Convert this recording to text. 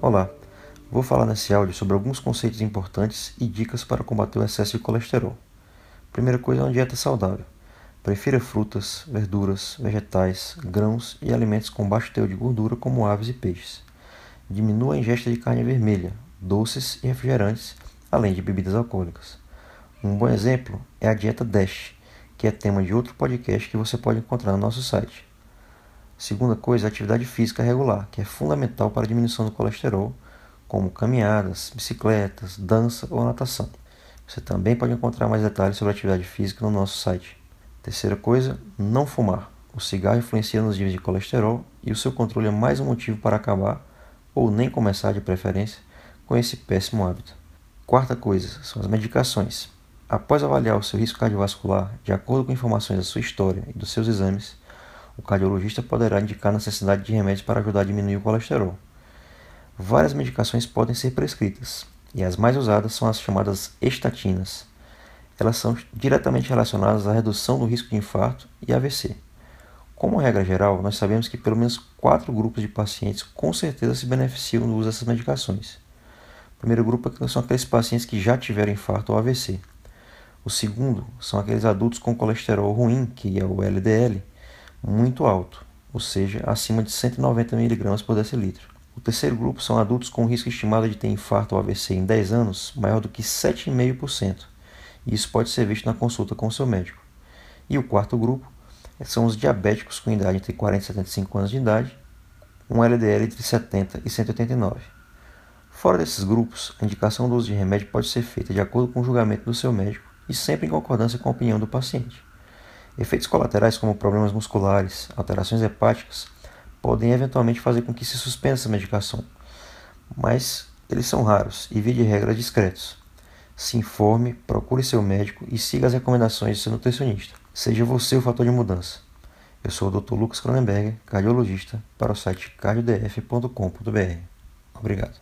Olá, vou falar nesse áudio sobre alguns conceitos importantes e dicas para combater o excesso de colesterol. Primeira coisa é uma dieta saudável. Prefira frutas, verduras, vegetais, grãos e alimentos com baixo teor de gordura, como aves e peixes. Diminua a ingesta de carne vermelha, doces e refrigerantes, além de bebidas alcoólicas. Um bom exemplo é a dieta DASH, que é tema de outro podcast que você pode encontrar no nosso site. Segunda coisa, atividade física regular, que é fundamental para a diminuição do colesterol, como caminhadas, bicicletas, dança ou natação. Você também pode encontrar mais detalhes sobre atividade física no nosso site. Terceira coisa, não fumar. O cigarro influencia nos níveis de colesterol e o seu controle é mais um motivo para acabar, ou nem começar de preferência, com esse péssimo hábito. Quarta coisa, são as medicações. Após avaliar o seu risco cardiovascular, de acordo com informações da sua história e dos seus exames, o cardiologista poderá indicar a necessidade de remédios para ajudar a diminuir o colesterol. Várias medicações podem ser prescritas, e as mais usadas são as chamadas estatinas. Elas são diretamente relacionadas à redução do risco de infarto e AVC. Como regra geral, nós sabemos que pelo menos quatro grupos de pacientes com certeza se beneficiam do uso dessas medicações. O primeiro grupo é são aqueles pacientes que já tiveram infarto ou AVC. O segundo são aqueles adultos com colesterol ruim, que é o LDL, muito alto, ou seja, acima de 190 mg por decilitro. O terceiro grupo são adultos com risco estimado de ter infarto ou AVC em 10 anos maior do que 7,5%, e isso pode ser visto na consulta com o seu médico. E o quarto grupo são os diabéticos com idade entre 40 e 75 anos de idade, um LDL entre 70 e 189. Fora desses grupos, a indicação do uso de remédio pode ser feita de acordo com o julgamento do seu médico e sempre em concordância com a opinião do paciente. Efeitos colaterais como problemas musculares, alterações hepáticas, podem eventualmente fazer com que se suspenda essa medicação, mas eles são raros e, via de regra, discretos. Se informe, procure seu médico e siga as recomendações de seu nutricionista. Seja você o fator de mudança. Eu sou o Dr. Lucas Cronenberger, cardiologista, para o site cardiodf.com.br. Obrigado.